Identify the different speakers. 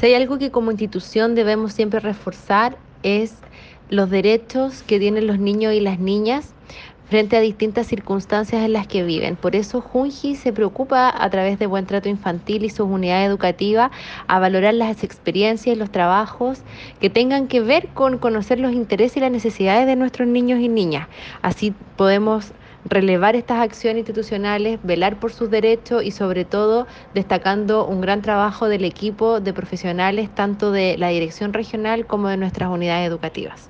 Speaker 1: Si hay algo que como institución debemos siempre reforzar es los derechos que tienen los niños y las niñas frente a distintas circunstancias en las que viven. Por eso Junji se preocupa a través de Buen Trato Infantil y sus unidades educativas a valorar las experiencias y los trabajos que tengan que ver con conocer los intereses y las necesidades de nuestros niños y niñas. Así podemos relevar estas acciones institucionales, velar por sus derechos y sobre todo destacando un gran trabajo del equipo de profesionales tanto de la dirección regional como de nuestras unidades educativas.